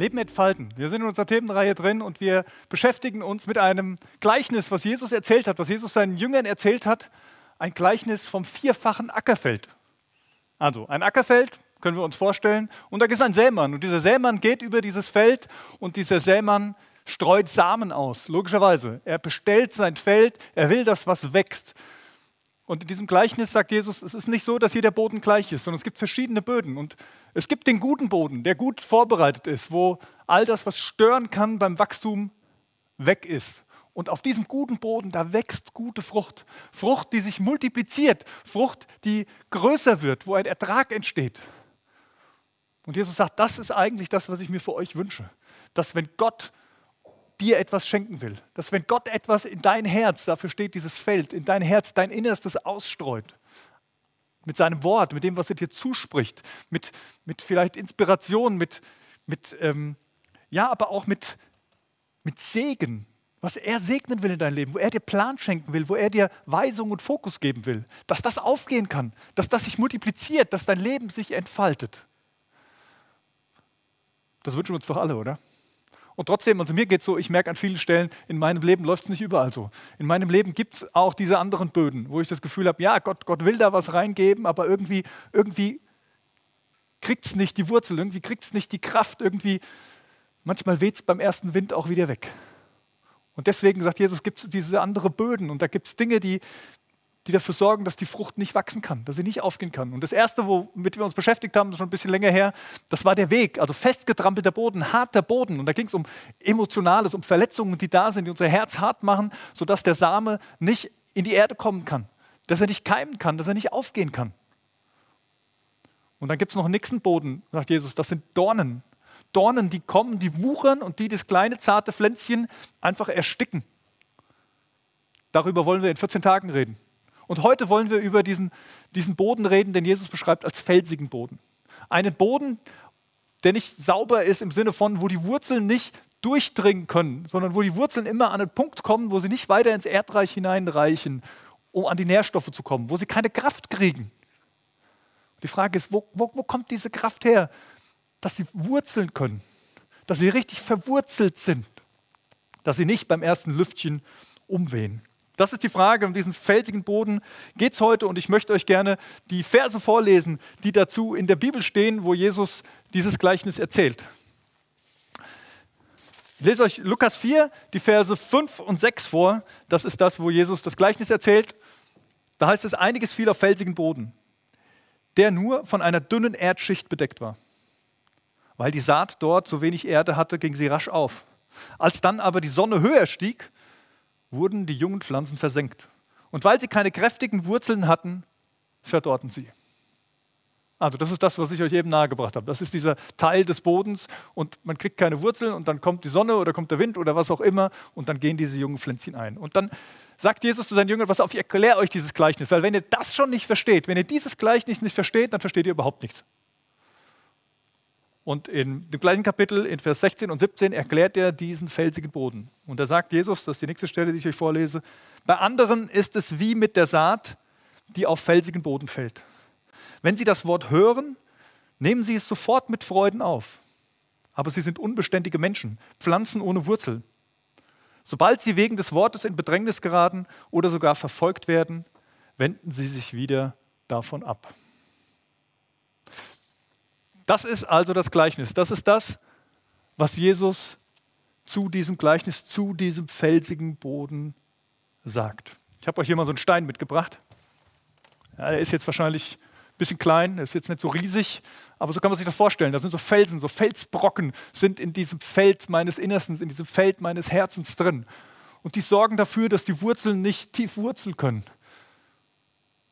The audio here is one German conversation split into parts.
Leben entfalten. Wir sind in unserer Themenreihe drin und wir beschäftigen uns mit einem Gleichnis, was Jesus erzählt hat, was Jesus seinen Jüngern erzählt hat. Ein Gleichnis vom vierfachen Ackerfeld. Also ein Ackerfeld, können wir uns vorstellen, und da ist ein Sämann. Und dieser Sämann geht über dieses Feld und dieser Sämann streut Samen aus, logischerweise. Er bestellt sein Feld, er will das, was wächst. Und in diesem Gleichnis sagt Jesus, es ist nicht so, dass jeder Boden gleich ist, sondern es gibt verschiedene Böden. Und es gibt den guten Boden, der gut vorbereitet ist, wo all das, was stören kann beim Wachstum, weg ist. Und auf diesem guten Boden, da wächst gute Frucht. Frucht, die sich multipliziert. Frucht, die größer wird, wo ein Ertrag entsteht. Und Jesus sagt, das ist eigentlich das, was ich mir für euch wünsche. Dass wenn Gott dir etwas schenken will. Dass wenn Gott etwas in dein Herz, dafür steht dieses Feld, in dein Herz, dein Innerstes ausstreut, mit seinem Wort, mit dem, was er dir zuspricht, mit, mit vielleicht Inspiration, mit, mit ähm, ja, aber auch mit, mit Segen, was er segnen will in dein Leben, wo er dir Plan schenken will, wo er dir Weisung und Fokus geben will, dass das aufgehen kann, dass das sich multipliziert, dass dein Leben sich entfaltet. Das wünschen wir uns doch alle, oder? Und trotzdem, also mir geht es so, ich merke an vielen Stellen, in meinem Leben läuft es nicht überall so. In meinem Leben gibt es auch diese anderen Böden, wo ich das Gefühl habe, ja, Gott, Gott will da was reingeben, aber irgendwie, irgendwie kriegt es nicht die Wurzel, irgendwie kriegt es nicht die Kraft, irgendwie, manchmal weht es beim ersten Wind auch wieder weg. Und deswegen sagt Jesus, gibt es diese anderen Böden und da gibt es Dinge, die, die dafür sorgen, dass die Frucht nicht wachsen kann, dass sie nicht aufgehen kann. Und das Erste, womit wir uns beschäftigt haben, schon ein bisschen länger her, das war der Weg, also festgetrampelter Boden, harter Boden. Und da ging es um Emotionales, um Verletzungen, die da sind, die unser Herz hart machen, sodass der Same nicht in die Erde kommen kann, dass er nicht keimen kann, dass er nicht aufgehen kann. Und dann gibt es noch einen nächsten Boden, sagt Jesus, das sind Dornen. Dornen, die kommen, die wuchern und die das kleine zarte Pflänzchen einfach ersticken. Darüber wollen wir in 14 Tagen reden. Und heute wollen wir über diesen, diesen Boden reden, den Jesus beschreibt als felsigen Boden. Einen Boden, der nicht sauber ist im Sinne von, wo die Wurzeln nicht durchdringen können, sondern wo die Wurzeln immer an einen Punkt kommen, wo sie nicht weiter ins Erdreich hineinreichen, um an die Nährstoffe zu kommen, wo sie keine Kraft kriegen. Die Frage ist, wo, wo, wo kommt diese Kraft her, dass sie wurzeln können, dass sie richtig verwurzelt sind, dass sie nicht beim ersten Lüftchen umwehen. Das ist die Frage, um diesen felsigen Boden geht es heute und ich möchte euch gerne die Verse vorlesen, die dazu in der Bibel stehen, wo Jesus dieses Gleichnis erzählt. Ich lese euch Lukas 4, die Verse 5 und 6 vor. Das ist das, wo Jesus das Gleichnis erzählt. Da heißt es, einiges fiel auf felsigen Boden, der nur von einer dünnen Erdschicht bedeckt war. Weil die Saat dort so wenig Erde hatte, ging sie rasch auf. Als dann aber die Sonne höher stieg, wurden die jungen Pflanzen versenkt. Und weil sie keine kräftigen Wurzeln hatten, verdorrten sie. Also das ist das, was ich euch eben nahegebracht habe. Das ist dieser Teil des Bodens und man kriegt keine Wurzeln und dann kommt die Sonne oder kommt der Wind oder was auch immer und dann gehen diese jungen Pflänzchen ein. Und dann sagt Jesus zu seinen Jüngern, was auf, ich erkläre euch dieses Gleichnis, weil wenn ihr das schon nicht versteht, wenn ihr dieses Gleichnis nicht versteht, dann versteht ihr überhaupt nichts. Und in dem gleichen Kapitel, in Vers 16 und 17, erklärt er diesen felsigen Boden. Und da sagt Jesus, das ist die nächste Stelle, die ich euch vorlese, bei anderen ist es wie mit der Saat, die auf felsigen Boden fällt. Wenn sie das Wort hören, nehmen sie es sofort mit Freuden auf. Aber sie sind unbeständige Menschen, Pflanzen ohne Wurzel. Sobald sie wegen des Wortes in Bedrängnis geraten oder sogar verfolgt werden, wenden sie sich wieder davon ab. Das ist also das Gleichnis. Das ist das, was Jesus zu diesem Gleichnis, zu diesem felsigen Boden sagt. Ich habe euch hier mal so einen Stein mitgebracht. Ja, der ist jetzt wahrscheinlich ein bisschen klein, der ist jetzt nicht so riesig, aber so kann man sich das vorstellen. Da sind so Felsen, so Felsbrocken sind in diesem Feld meines Innerstens, in diesem Feld meines Herzens drin. Und die sorgen dafür, dass die Wurzeln nicht tief wurzeln können.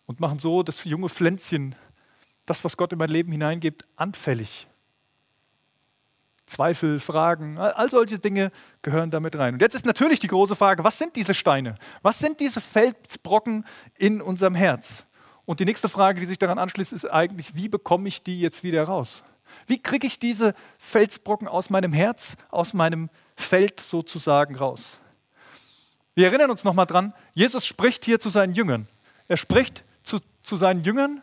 Und machen so das junge Pflänzchen das, was Gott in mein Leben hineingibt, anfällig. Zweifel, Fragen, all solche Dinge gehören damit rein. Und jetzt ist natürlich die große Frage, was sind diese Steine? Was sind diese Felsbrocken in unserem Herz? Und die nächste Frage, die sich daran anschließt, ist eigentlich, wie bekomme ich die jetzt wieder raus? Wie kriege ich diese Felsbrocken aus meinem Herz, aus meinem Feld sozusagen raus? Wir erinnern uns nochmal dran, Jesus spricht hier zu seinen Jüngern. Er spricht zu, zu seinen Jüngern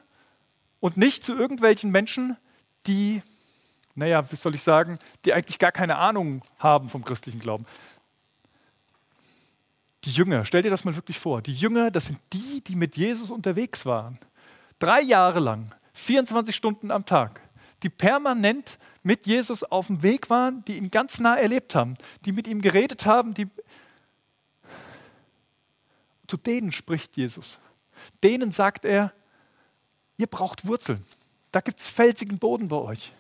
und nicht zu irgendwelchen Menschen, die naja, wie soll ich sagen, die eigentlich gar keine Ahnung haben vom christlichen Glauben. Die Jünger, stell dir das mal wirklich vor. Die Jünger, das sind die, die mit Jesus unterwegs waren. Drei Jahre lang, 24 Stunden am Tag, die permanent mit Jesus auf dem Weg waren, die ihn ganz nah erlebt haben, die mit ihm geredet haben, die zu denen spricht Jesus. Denen sagt er, ihr braucht Wurzeln. Da gibt es felsigen Boden bei euch.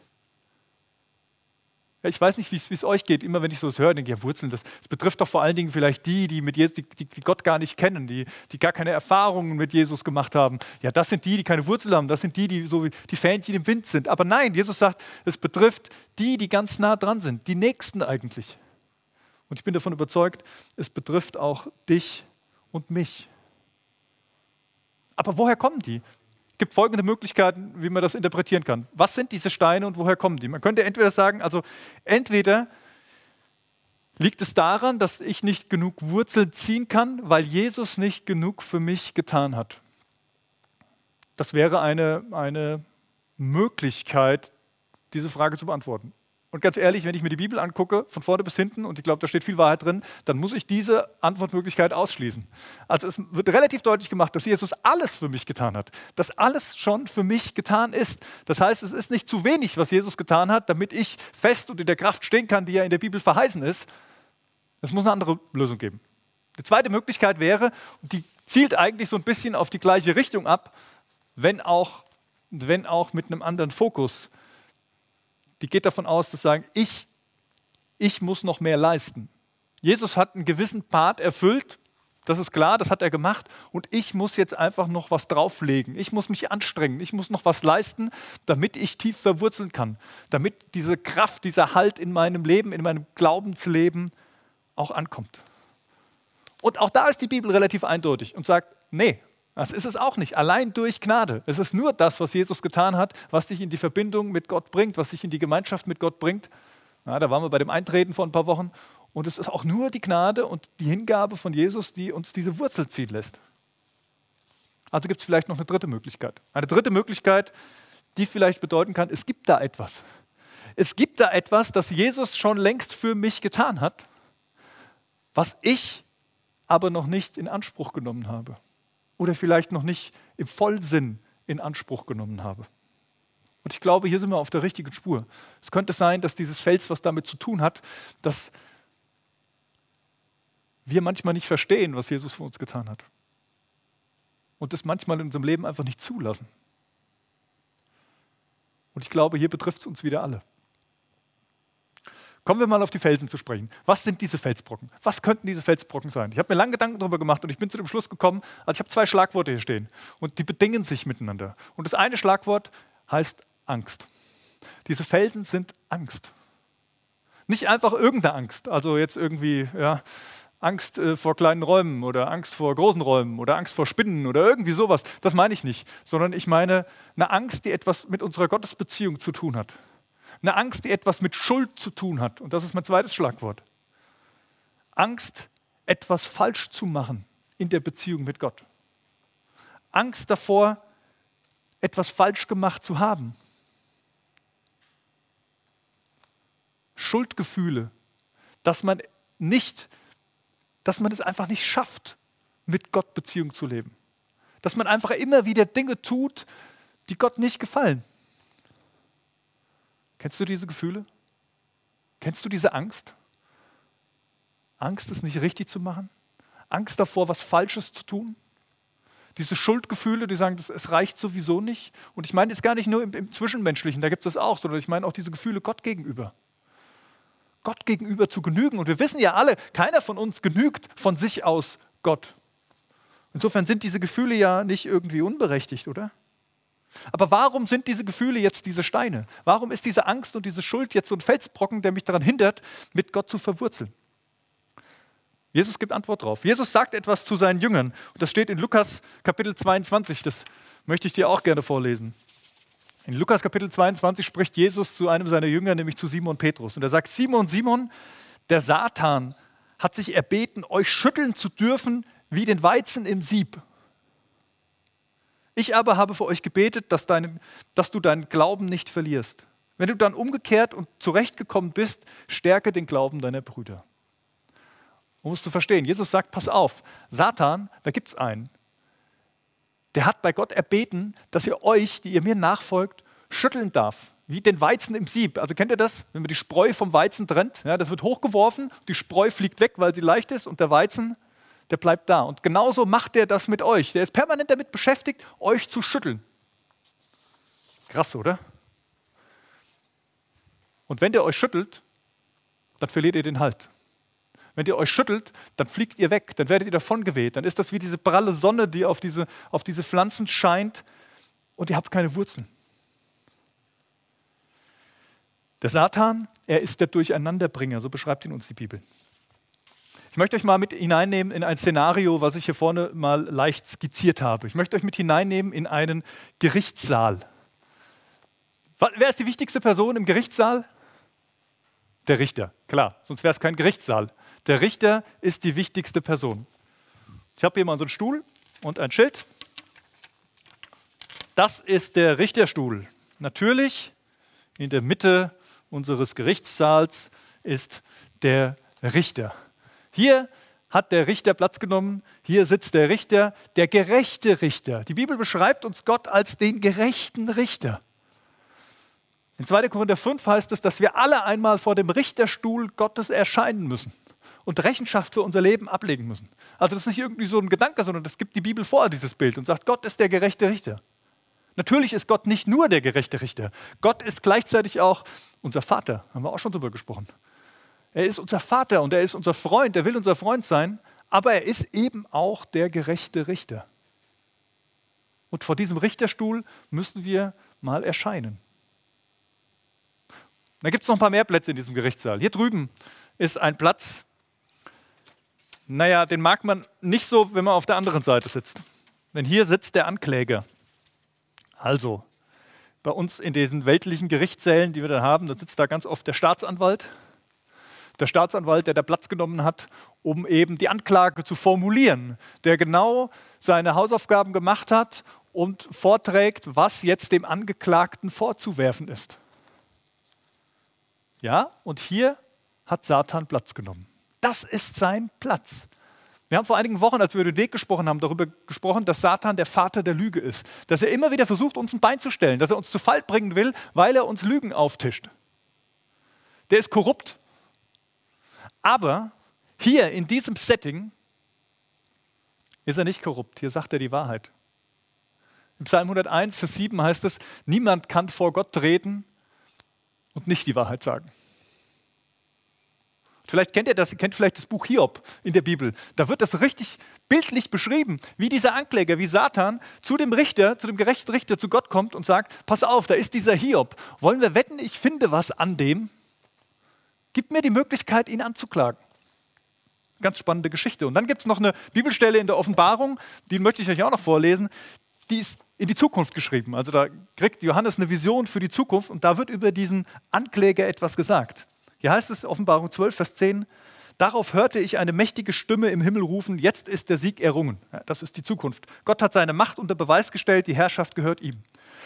Ich weiß nicht, wie es euch geht. Immer wenn ich sowas höre, denke ich, ja, Wurzeln, das, das, betrifft doch vor allen Dingen vielleicht die, die, mit Jesus, die, die Gott gar nicht kennen, die, die gar keine Erfahrungen mit Jesus gemacht haben. Ja, das sind die, die keine Wurzeln haben. Das sind die, die so wie die Fähnchen im Wind sind. Aber nein, Jesus sagt, es betrifft die, die ganz nah dran sind, die Nächsten eigentlich. Und ich bin davon überzeugt, es betrifft auch dich und mich. Aber woher kommen die? Es gibt folgende Möglichkeiten, wie man das interpretieren kann. Was sind diese Steine und woher kommen die? Man könnte entweder sagen, also entweder liegt es daran, dass ich nicht genug Wurzeln ziehen kann, weil Jesus nicht genug für mich getan hat. Das wäre eine, eine Möglichkeit, diese Frage zu beantworten. Und ganz ehrlich, wenn ich mir die Bibel angucke, von vorne bis hinten, und ich glaube, da steht viel Wahrheit drin, dann muss ich diese Antwortmöglichkeit ausschließen. Also es wird relativ deutlich gemacht, dass Jesus alles für mich getan hat, dass alles schon für mich getan ist. Das heißt, es ist nicht zu wenig, was Jesus getan hat, damit ich fest und in der Kraft stehen kann, die ja in der Bibel verheißen ist. Es muss eine andere Lösung geben. Die zweite Möglichkeit wäre, die zielt eigentlich so ein bisschen auf die gleiche Richtung ab, wenn auch, wenn auch mit einem anderen Fokus die geht davon aus, dass sagen, ich, ich muss noch mehr leisten. Jesus hat einen gewissen Part erfüllt, das ist klar, das hat er gemacht und ich muss jetzt einfach noch was drauflegen. Ich muss mich anstrengen, ich muss noch was leisten, damit ich tief verwurzeln kann, damit diese Kraft, dieser Halt in meinem Leben, in meinem Glaubensleben auch ankommt. Und auch da ist die Bibel relativ eindeutig und sagt, nee, das ist es auch nicht. Allein durch Gnade. Es ist nur das, was Jesus getan hat, was dich in die Verbindung mit Gott bringt, was dich in die Gemeinschaft mit Gott bringt. Ja, da waren wir bei dem Eintreten vor ein paar Wochen. Und es ist auch nur die Gnade und die Hingabe von Jesus, die uns diese Wurzel ziehen lässt. Also gibt es vielleicht noch eine dritte Möglichkeit. Eine dritte Möglichkeit, die vielleicht bedeuten kann, es gibt da etwas. Es gibt da etwas, das Jesus schon längst für mich getan hat, was ich aber noch nicht in Anspruch genommen habe oder vielleicht noch nicht im Vollsinn in Anspruch genommen habe. Und ich glaube, hier sind wir auf der richtigen Spur. Es könnte sein, dass dieses Fels was damit zu tun hat, dass wir manchmal nicht verstehen, was Jesus für uns getan hat. Und das manchmal in unserem Leben einfach nicht zulassen. Und ich glaube, hier betrifft es uns wieder alle. Kommen wir mal auf die Felsen zu sprechen. Was sind diese Felsbrocken? Was könnten diese Felsbrocken sein? Ich habe mir lange Gedanken darüber gemacht und ich bin zu dem Schluss gekommen, also ich habe zwei Schlagworte hier stehen und die bedingen sich miteinander. Und das eine Schlagwort heißt Angst. Diese Felsen sind Angst. Nicht einfach irgendeine Angst, also jetzt irgendwie ja, Angst äh, vor kleinen Räumen oder Angst vor großen Räumen oder Angst vor Spinnen oder irgendwie sowas. Das meine ich nicht, sondern ich meine eine Angst, die etwas mit unserer Gottesbeziehung zu tun hat. Eine Angst, die etwas mit Schuld zu tun hat. Und das ist mein zweites Schlagwort. Angst, etwas falsch zu machen in der Beziehung mit Gott. Angst davor, etwas falsch gemacht zu haben. Schuldgefühle, dass man nicht, dass man es einfach nicht schafft, mit Gott Beziehung zu leben. Dass man einfach immer wieder Dinge tut, die Gott nicht gefallen. Kennst du diese Gefühle? Kennst du diese Angst? Angst, es nicht richtig zu machen? Angst davor, was Falsches zu tun? Diese Schuldgefühle, die sagen, es reicht sowieso nicht. Und ich meine es gar nicht nur im, im Zwischenmenschlichen, da gibt es das auch, sondern ich meine auch diese Gefühle Gott gegenüber. Gott gegenüber zu genügen. Und wir wissen ja alle, keiner von uns genügt von sich aus Gott. Insofern sind diese Gefühle ja nicht irgendwie unberechtigt, oder? Aber warum sind diese Gefühle jetzt diese Steine? Warum ist diese Angst und diese Schuld jetzt so ein Felsbrocken, der mich daran hindert, mit Gott zu verwurzeln? Jesus gibt Antwort drauf. Jesus sagt etwas zu seinen Jüngern. Und das steht in Lukas Kapitel 22. Das möchte ich dir auch gerne vorlesen. In Lukas Kapitel 22 spricht Jesus zu einem seiner Jünger, nämlich zu Simon Petrus. Und er sagt, Simon, Simon, der Satan hat sich erbeten, euch schütteln zu dürfen wie den Weizen im Sieb. Ich aber habe für euch gebetet, dass, dein, dass du deinen Glauben nicht verlierst. Wenn du dann umgekehrt und zurechtgekommen bist, stärke den Glauben deiner Brüder. Um es zu verstehen, Jesus sagt, pass auf, Satan, da gibt es einen, der hat bei Gott erbeten, dass ihr euch, die ihr mir nachfolgt, schütteln darf, wie den Weizen im Sieb. Also kennt ihr das? Wenn man die Spreu vom Weizen trennt, ja, das wird hochgeworfen, die Spreu fliegt weg, weil sie leicht ist und der Weizen, der bleibt da. Und genauso macht er das mit euch. Der ist permanent damit beschäftigt, euch zu schütteln. Krass, oder? Und wenn der euch schüttelt, dann verliert ihr den Halt. Wenn ihr euch schüttelt, dann fliegt ihr weg, dann werdet ihr davongeweht. Dann ist das wie diese pralle Sonne, die auf diese, auf diese Pflanzen scheint und ihr habt keine Wurzeln. Der Satan, er ist der Durcheinanderbringer, so beschreibt ihn uns die Bibel. Ich möchte euch mal mit hineinnehmen in ein Szenario, was ich hier vorne mal leicht skizziert habe. Ich möchte euch mit hineinnehmen in einen Gerichtssaal. Wer ist die wichtigste Person im Gerichtssaal? Der Richter, klar, sonst wäre es kein Gerichtssaal. Der Richter ist die wichtigste Person. Ich habe hier mal so einen Stuhl und ein Schild. Das ist der Richterstuhl. Natürlich in der Mitte unseres Gerichtssaals ist der Richter. Hier hat der Richter Platz genommen. Hier sitzt der Richter, der gerechte Richter. Die Bibel beschreibt uns Gott als den gerechten Richter. In 2. Korinther 5 heißt es, dass wir alle einmal vor dem Richterstuhl Gottes erscheinen müssen und Rechenschaft für unser Leben ablegen müssen. Also das ist nicht irgendwie so ein Gedanke, sondern das gibt die Bibel vor, dieses Bild, und sagt, Gott ist der gerechte Richter. Natürlich ist Gott nicht nur der gerechte Richter. Gott ist gleichzeitig auch unser Vater, haben wir auch schon darüber gesprochen. Er ist unser Vater und er ist unser Freund, er will unser Freund sein, aber er ist eben auch der gerechte Richter. Und vor diesem Richterstuhl müssen wir mal erscheinen. Da gibt es noch ein paar mehr Plätze in diesem Gerichtssaal. Hier drüben ist ein Platz, naja, den mag man nicht so, wenn man auf der anderen Seite sitzt. Denn hier sitzt der Ankläger. Also, bei uns in diesen weltlichen Gerichtssälen, die wir da haben, da sitzt da ganz oft der Staatsanwalt. Der Staatsanwalt, der da Platz genommen hat, um eben die Anklage zu formulieren, der genau seine Hausaufgaben gemacht hat und vorträgt, was jetzt dem Angeklagten vorzuwerfen ist. Ja, und hier hat Satan Platz genommen. Das ist sein Platz. Wir haben vor einigen Wochen, als wir über Weg gesprochen haben, darüber gesprochen, dass Satan der Vater der Lüge ist. Dass er immer wieder versucht, uns ein Bein zu stellen, dass er uns zu Fall bringen will, weil er uns Lügen auftischt. Der ist korrupt. Aber hier in diesem Setting ist er nicht korrupt. Hier sagt er die Wahrheit. Im Psalm 101, Vers 7 heißt es, niemand kann vor Gott treten und nicht die Wahrheit sagen. Vielleicht kennt ihr das, ihr kennt vielleicht das Buch Hiob in der Bibel. Da wird das richtig bildlich beschrieben, wie dieser Ankläger, wie Satan zu dem Richter, zu dem gerechten Richter, zu Gott kommt und sagt: Pass auf, da ist dieser Hiob. Wollen wir wetten, ich finde was an dem? Gib mir die Möglichkeit, ihn anzuklagen. Ganz spannende Geschichte. Und dann gibt es noch eine Bibelstelle in der Offenbarung, die möchte ich euch auch noch vorlesen. Die ist in die Zukunft geschrieben. Also da kriegt Johannes eine Vision für die Zukunft und da wird über diesen Ankläger etwas gesagt. Hier heißt es Offenbarung 12, Vers 10, Darauf hörte ich eine mächtige Stimme im Himmel rufen, jetzt ist der Sieg errungen. Das ist die Zukunft. Gott hat seine Macht unter Beweis gestellt, die Herrschaft gehört ihm.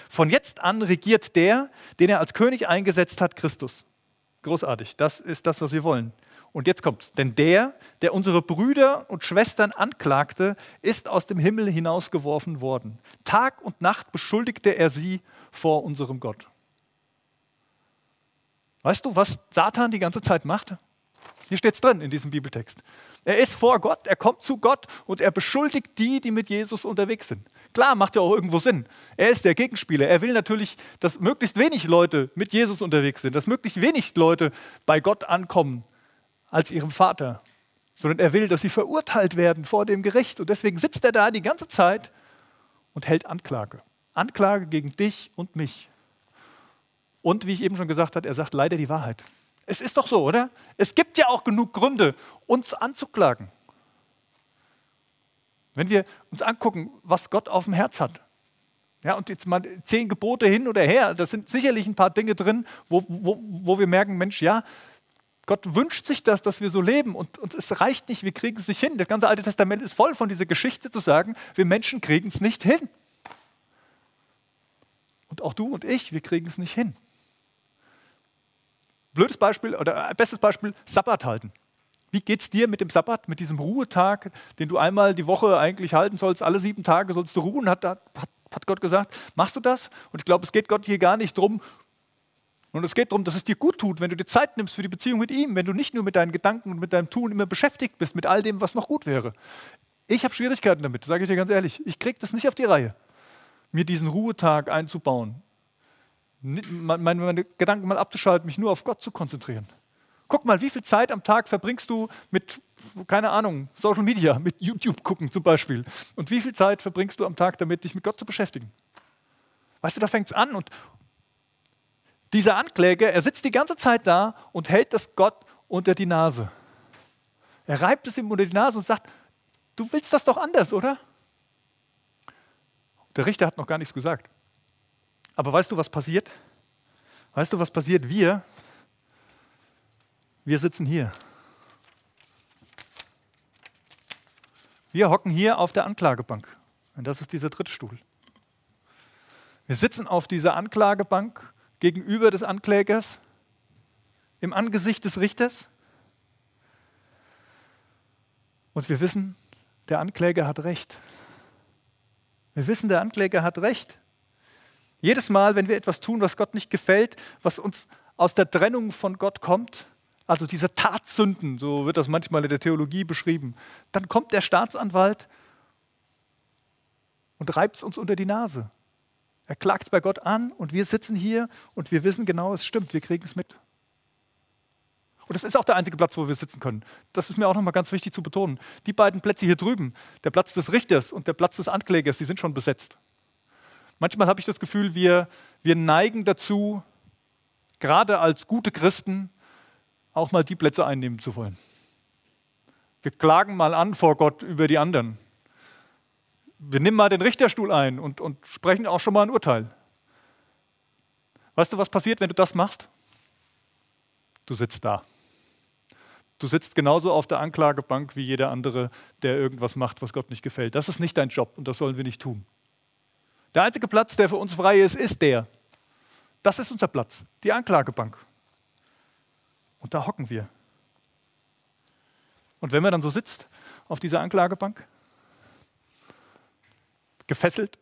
Von jetzt an regiert der, den er als König eingesetzt hat, Christus. Großartig, das ist das, was wir wollen. Und jetzt kommt, denn der, der unsere Brüder und Schwestern anklagte, ist aus dem Himmel hinausgeworfen worden. Tag und Nacht beschuldigte er sie vor unserem Gott. Weißt du, was Satan die ganze Zeit macht? Hier steht es drin in diesem Bibeltext. Er ist vor Gott, er kommt zu Gott und er beschuldigt die, die mit Jesus unterwegs sind. Klar, macht ja auch irgendwo Sinn. Er ist der Gegenspieler. Er will natürlich, dass möglichst wenig Leute mit Jesus unterwegs sind, dass möglichst wenig Leute bei Gott ankommen als ihrem Vater, sondern er will, dass sie verurteilt werden vor dem Gericht. Und deswegen sitzt er da die ganze Zeit und hält Anklage. Anklage gegen dich und mich. Und wie ich eben schon gesagt habe, er sagt leider die Wahrheit. Es ist doch so, oder? Es gibt ja auch genug Gründe, uns anzuklagen. Wenn wir uns angucken, was Gott auf dem Herz hat, ja, und jetzt mal zehn Gebote hin oder her, da sind sicherlich ein paar Dinge drin, wo, wo, wo wir merken, Mensch, ja, Gott wünscht sich das, dass wir so leben und, und es reicht nicht, wir kriegen es nicht hin. Das ganze Alte Testament ist voll von dieser Geschichte zu sagen, wir Menschen kriegen es nicht hin. Und auch du und ich, wir kriegen es nicht hin. Blödes Beispiel oder bestes Beispiel, Sabbat halten. Wie geht es dir mit dem Sabbat, mit diesem Ruhetag, den du einmal die Woche eigentlich halten sollst? Alle sieben Tage sollst du ruhen, hat, hat, hat Gott gesagt. Machst du das? Und ich glaube, es geht Gott hier gar nicht drum. Und es geht darum, dass es dir gut tut, wenn du dir Zeit nimmst für die Beziehung mit ihm, wenn du nicht nur mit deinen Gedanken und mit deinem Tun immer beschäftigt bist, mit all dem, was noch gut wäre. Ich habe Schwierigkeiten damit, sage ich dir ganz ehrlich. Ich kriege das nicht auf die Reihe, mir diesen Ruhetag einzubauen. Meine, meine Gedanken mal abzuschalten, mich nur auf Gott zu konzentrieren. Guck mal, wie viel Zeit am Tag verbringst du mit, keine Ahnung, Social Media, mit YouTube gucken zum Beispiel. Und wie viel Zeit verbringst du am Tag damit, dich mit Gott zu beschäftigen? Weißt du, da fängt es an. Und dieser Ankläger, er sitzt die ganze Zeit da und hält das Gott unter die Nase. Er reibt es ihm unter die Nase und sagt, du willst das doch anders, oder? Der Richter hat noch gar nichts gesagt. Aber weißt du, was passiert? Weißt du, was passiert? Wir, wir sitzen hier. Wir hocken hier auf der Anklagebank. Und das ist dieser Drittstuhl. Wir sitzen auf dieser Anklagebank gegenüber des Anklägers, im Angesicht des Richters. Und wir wissen, der Ankläger hat recht. Wir wissen, der Ankläger hat recht. Jedes Mal, wenn wir etwas tun, was Gott nicht gefällt, was uns aus der Trennung von Gott kommt, also diese Tatsünden, so wird das manchmal in der Theologie beschrieben, dann kommt der Staatsanwalt und reibt es uns unter die Nase. Er klagt bei Gott an und wir sitzen hier und wir wissen genau, es stimmt, wir kriegen es mit. Und das ist auch der einzige Platz, wo wir sitzen können. Das ist mir auch nochmal ganz wichtig zu betonen. Die beiden Plätze hier drüben, der Platz des Richters und der Platz des Anklägers, die sind schon besetzt. Manchmal habe ich das Gefühl, wir, wir neigen dazu, gerade als gute Christen, auch mal die Plätze einnehmen zu wollen. Wir klagen mal an vor Gott über die anderen. Wir nehmen mal den Richterstuhl ein und, und sprechen auch schon mal ein Urteil. Weißt du, was passiert, wenn du das machst? Du sitzt da. Du sitzt genauso auf der Anklagebank wie jeder andere, der irgendwas macht, was Gott nicht gefällt. Das ist nicht dein Job und das sollen wir nicht tun. Der einzige Platz, der für uns frei ist, ist der. Das ist unser Platz, die Anklagebank. Und da hocken wir. Und wenn man dann so sitzt auf dieser Anklagebank, gefesselt,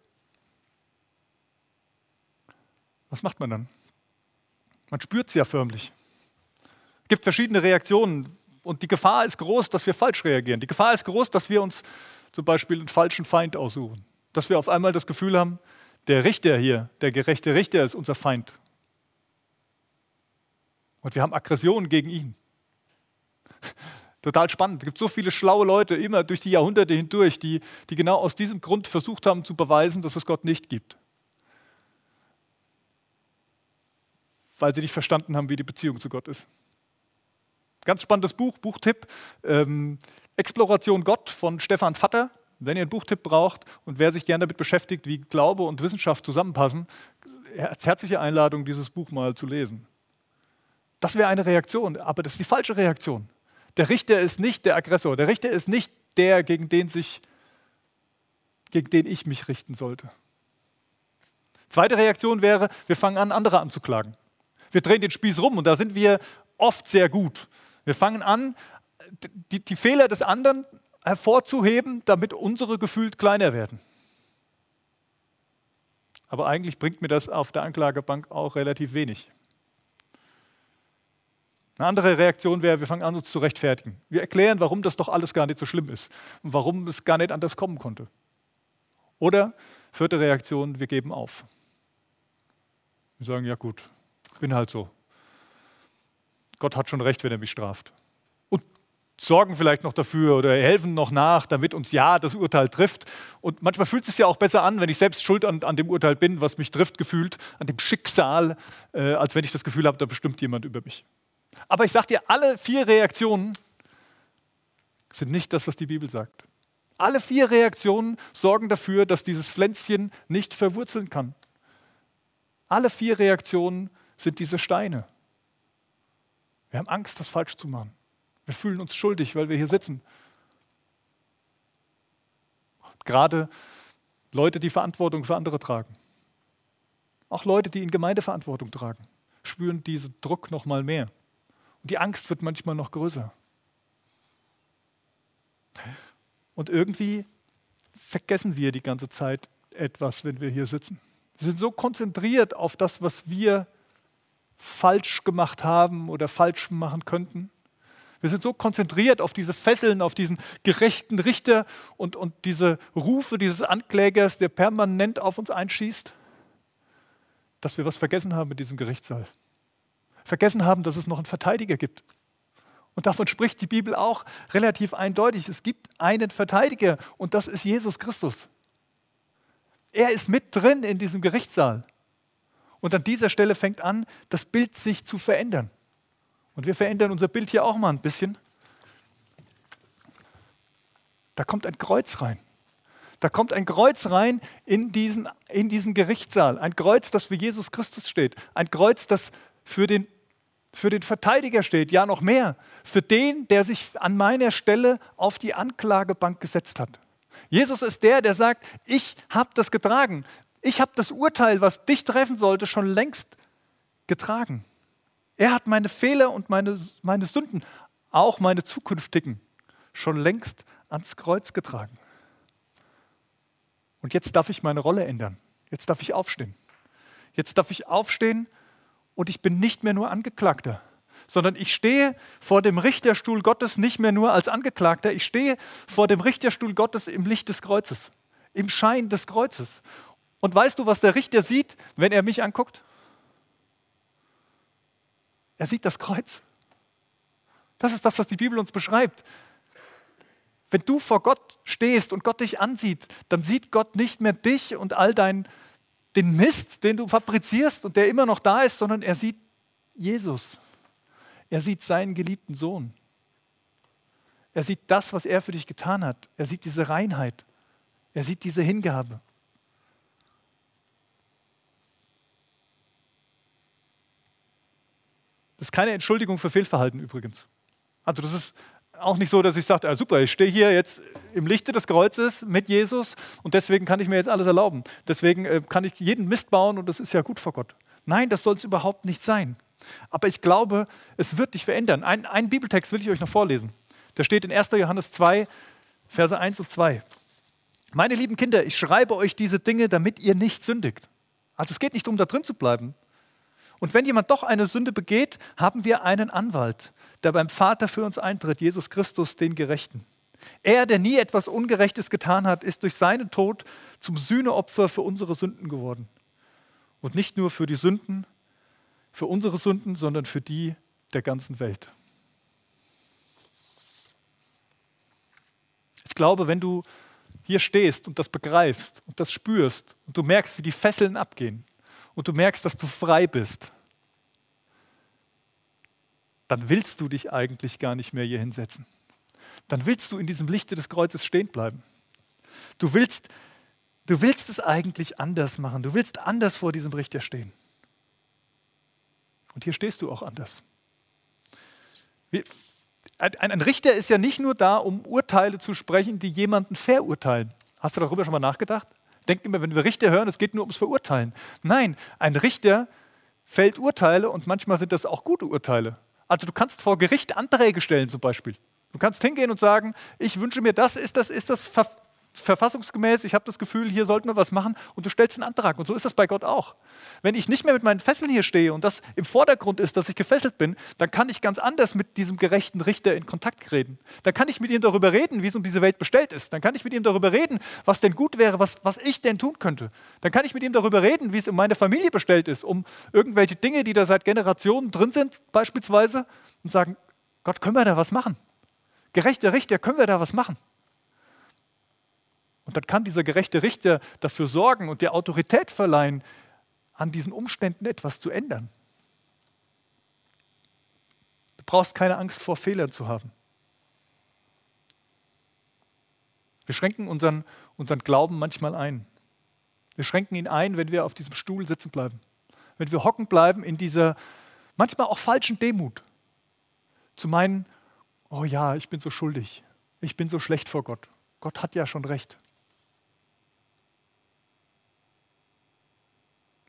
was macht man dann? Man spürt es ja förmlich. Es gibt verschiedene Reaktionen und die Gefahr ist groß, dass wir falsch reagieren. Die Gefahr ist groß, dass wir uns zum Beispiel einen falschen Feind aussuchen. Dass wir auf einmal das Gefühl haben, der Richter hier, der gerechte Richter ist unser Feind. Und wir haben Aggressionen gegen ihn. Total spannend. Es gibt so viele schlaue Leute immer durch die Jahrhunderte hindurch, die, die genau aus diesem Grund versucht haben zu beweisen, dass es Gott nicht gibt. Weil sie nicht verstanden haben, wie die Beziehung zu Gott ist. Ganz spannendes Buch, Buchtipp. Ähm, Exploration Gott von Stefan Vatter. Wenn ihr einen Buchtipp braucht und wer sich gerne damit beschäftigt, wie Glaube und Wissenschaft zusammenpassen, herzliche Einladung, dieses Buch mal zu lesen. Das wäre eine Reaktion, aber das ist die falsche Reaktion. Der Richter ist nicht der Aggressor. Der Richter ist nicht der, gegen den, sich, gegen den ich mich richten sollte. Zweite Reaktion wäre, wir fangen an, andere anzuklagen. Wir drehen den Spieß rum und da sind wir oft sehr gut. Wir fangen an, die, die Fehler des anderen hervorzuheben, damit unsere gefühlt kleiner werden. Aber eigentlich bringt mir das auf der Anklagebank auch relativ wenig. Eine andere Reaktion wäre, wir fangen an, uns zu rechtfertigen. Wir erklären, warum das doch alles gar nicht so schlimm ist und warum es gar nicht anders kommen konnte. Oder vierte Reaktion, wir geben auf. Wir sagen, ja gut, ich bin halt so. Gott hat schon recht, wenn er mich straft. Sorgen vielleicht noch dafür oder helfen noch nach, damit uns ja das Urteil trifft. Und manchmal fühlt es sich ja auch besser an, wenn ich selbst schuld an, an dem Urteil bin, was mich trifft, gefühlt, an dem Schicksal, äh, als wenn ich das Gefühl habe, da bestimmt jemand über mich. Aber ich sage dir, alle vier Reaktionen sind nicht das, was die Bibel sagt. Alle vier Reaktionen sorgen dafür, dass dieses Pflänzchen nicht verwurzeln kann. Alle vier Reaktionen sind diese Steine. Wir haben Angst, das falsch zu machen. Wir fühlen uns schuldig, weil wir hier sitzen. Gerade Leute, die Verantwortung für andere tragen. Auch Leute, die in Gemeindeverantwortung tragen, spüren diesen Druck noch mal mehr. Die Angst wird manchmal noch größer. Und irgendwie vergessen wir die ganze Zeit etwas, wenn wir hier sitzen. Wir sind so konzentriert auf das, was wir falsch gemacht haben oder falsch machen könnten. Wir sind so konzentriert auf diese Fesseln, auf diesen gerechten Richter und, und diese Rufe dieses Anklägers, der permanent auf uns einschießt, dass wir was vergessen haben mit diesem Gerichtssaal. Vergessen haben, dass es noch einen Verteidiger gibt. Und davon spricht die Bibel auch relativ eindeutig. Es gibt einen Verteidiger und das ist Jesus Christus. Er ist mit drin in diesem Gerichtssaal. Und an dieser Stelle fängt an, das Bild sich zu verändern. Und wir verändern unser Bild hier auch mal ein bisschen. Da kommt ein Kreuz rein. Da kommt ein Kreuz rein in diesen, in diesen Gerichtssaal. Ein Kreuz, das für Jesus Christus steht. Ein Kreuz, das für den, für den Verteidiger steht. Ja, noch mehr. Für den, der sich an meiner Stelle auf die Anklagebank gesetzt hat. Jesus ist der, der sagt, ich habe das getragen. Ich habe das Urteil, was dich treffen sollte, schon längst getragen. Er hat meine Fehler und meine, meine Sünden, auch meine zukünftigen, schon längst ans Kreuz getragen. Und jetzt darf ich meine Rolle ändern. Jetzt darf ich aufstehen. Jetzt darf ich aufstehen und ich bin nicht mehr nur Angeklagter sondern ich stehe vor dem Richterstuhl Gottes nicht mehr nur als Angeklagter, ich stehe vor dem Richterstuhl Gottes im Licht des Kreuzes, im Schein des Kreuzes. Und weißt du, was der Richter sieht, wenn er mich anguckt? Er sieht das Kreuz. Das ist das, was die Bibel uns beschreibt. Wenn du vor Gott stehst und Gott dich ansieht, dann sieht Gott nicht mehr dich und all dein, den Mist, den du fabrizierst und der immer noch da ist, sondern er sieht Jesus. Er sieht seinen geliebten Sohn. Er sieht das, was er für dich getan hat. Er sieht diese Reinheit. Er sieht diese Hingabe. Das ist keine Entschuldigung für Fehlverhalten übrigens. Also das ist auch nicht so, dass ich sage, ah, super, ich stehe hier jetzt im Lichte des Kreuzes mit Jesus und deswegen kann ich mir jetzt alles erlauben. Deswegen äh, kann ich jeden Mist bauen und das ist ja gut vor Gott. Nein, das soll es überhaupt nicht sein. Aber ich glaube, es wird dich verändern. Ein, einen Bibeltext will ich euch noch vorlesen. Der steht in 1. Johannes 2, Verse 1 und 2. Meine lieben Kinder, ich schreibe euch diese Dinge, damit ihr nicht sündigt. Also es geht nicht darum, da drin zu bleiben. Und wenn jemand doch eine Sünde begeht, haben wir einen Anwalt, der beim Vater für uns eintritt, Jesus Christus, den Gerechten. Er, der nie etwas Ungerechtes getan hat, ist durch seinen Tod zum Sühneopfer für unsere Sünden geworden. Und nicht nur für die Sünden, für unsere Sünden, sondern für die der ganzen Welt. Ich glaube, wenn du hier stehst und das begreifst und das spürst und du merkst, wie die Fesseln abgehen und du merkst, dass du frei bist, dann willst du dich eigentlich gar nicht mehr hier hinsetzen. Dann willst du in diesem Lichte des Kreuzes stehen bleiben. Du willst, du willst es eigentlich anders machen. Du willst anders vor diesem Richter stehen. Und hier stehst du auch anders. Ein Richter ist ja nicht nur da, um Urteile zu sprechen, die jemanden verurteilen. Hast du darüber schon mal nachgedacht? Denk immer, wenn wir Richter hören, es geht nur ums Verurteilen. Nein, ein Richter fällt Urteile und manchmal sind das auch gute Urteile. Also du kannst vor Gericht Anträge stellen zum Beispiel. Du kannst hingehen und sagen, ich wünsche mir das, ist das, ist das verfassungsgemäß, ich habe das Gefühl, hier sollten wir was machen und du stellst einen Antrag. Und so ist das bei Gott auch. Wenn ich nicht mehr mit meinen Fesseln hier stehe und das im Vordergrund ist, dass ich gefesselt bin, dann kann ich ganz anders mit diesem gerechten Richter in Kontakt reden. Dann kann ich mit ihm darüber reden, wie es um diese Welt bestellt ist. Dann kann ich mit ihm darüber reden, was denn gut wäre, was, was ich denn tun könnte. Dann kann ich mit ihm darüber reden, wie es um meine Familie bestellt ist, um irgendwelche Dinge, die da seit Generationen drin sind, beispielsweise, und sagen, Gott, können wir da was machen? Gerechter Richter, können wir da was machen? Und dann kann dieser gerechte Richter dafür sorgen und dir Autorität verleihen, an diesen Umständen etwas zu ändern. Du brauchst keine Angst vor Fehlern zu haben. Wir schränken unseren, unseren Glauben manchmal ein. Wir schränken ihn ein, wenn wir auf diesem Stuhl sitzen bleiben. Wenn wir hocken bleiben in dieser manchmal auch falschen Demut. Zu meinen, oh ja, ich bin so schuldig. Ich bin so schlecht vor Gott. Gott hat ja schon recht.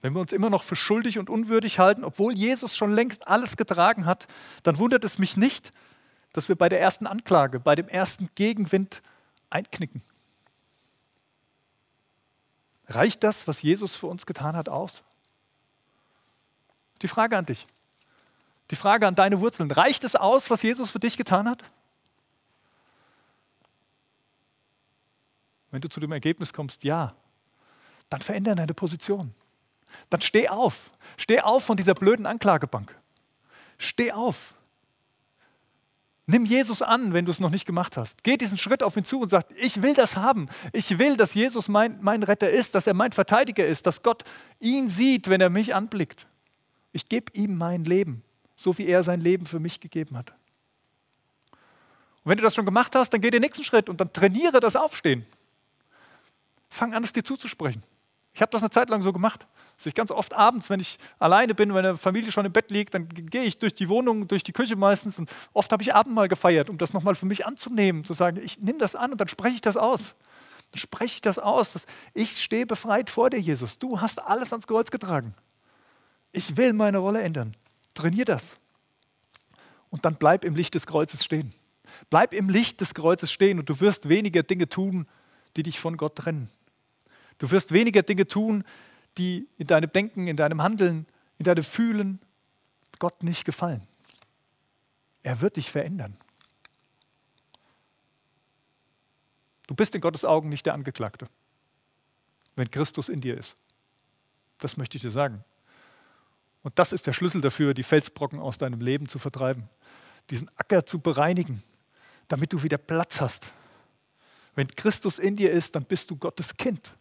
Wenn wir uns immer noch für schuldig und unwürdig halten, obwohl Jesus schon längst alles getragen hat, dann wundert es mich nicht, dass wir bei der ersten Anklage, bei dem ersten Gegenwind einknicken. Reicht das, was Jesus für uns getan hat, aus? Die Frage an dich. Die Frage an deine Wurzeln. Reicht es aus, was Jesus für dich getan hat? Wenn du zu dem Ergebnis kommst, ja, dann verändere deine Position. Dann steh auf. Steh auf von dieser blöden Anklagebank. Steh auf. Nimm Jesus an, wenn du es noch nicht gemacht hast. Geh diesen Schritt auf ihn zu und sag, ich will das haben. Ich will, dass Jesus mein, mein Retter ist, dass er mein Verteidiger ist, dass Gott ihn sieht, wenn er mich anblickt. Ich gebe ihm mein Leben, so wie er sein Leben für mich gegeben hat. Und wenn du das schon gemacht hast, dann geh den nächsten Schritt und dann trainiere das Aufstehen. Fang an, es dir zuzusprechen. Ich habe das eine Zeit lang so gemacht, dass ich ganz oft abends, wenn ich alleine bin, wenn eine Familie schon im Bett liegt, dann gehe ich durch die Wohnung, durch die Küche meistens und oft habe ich Abendmahl gefeiert, um das nochmal für mich anzunehmen, zu sagen, ich nehme das an und dann spreche ich das aus. Dann spreche ich das aus, dass ich stehe befreit vor dir, Jesus. Du hast alles ans Kreuz getragen. Ich will meine Rolle ändern. Trainier das. Und dann bleib im Licht des Kreuzes stehen. Bleib im Licht des Kreuzes stehen und du wirst weniger Dinge tun, die dich von Gott trennen. Du wirst weniger Dinge tun, die in deinem Denken, in deinem Handeln, in deinem Fühlen Gott nicht gefallen. Er wird dich verändern. Du bist in Gottes Augen nicht der Angeklagte, wenn Christus in dir ist. Das möchte ich dir sagen. Und das ist der Schlüssel dafür, die Felsbrocken aus deinem Leben zu vertreiben, diesen Acker zu bereinigen, damit du wieder Platz hast. Wenn Christus in dir ist, dann bist du Gottes Kind.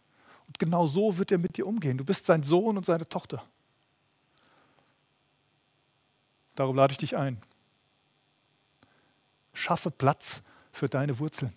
Und genau so wird er mit dir umgehen. Du bist sein Sohn und seine Tochter. Darum lade ich dich ein. Schaffe Platz für deine Wurzeln.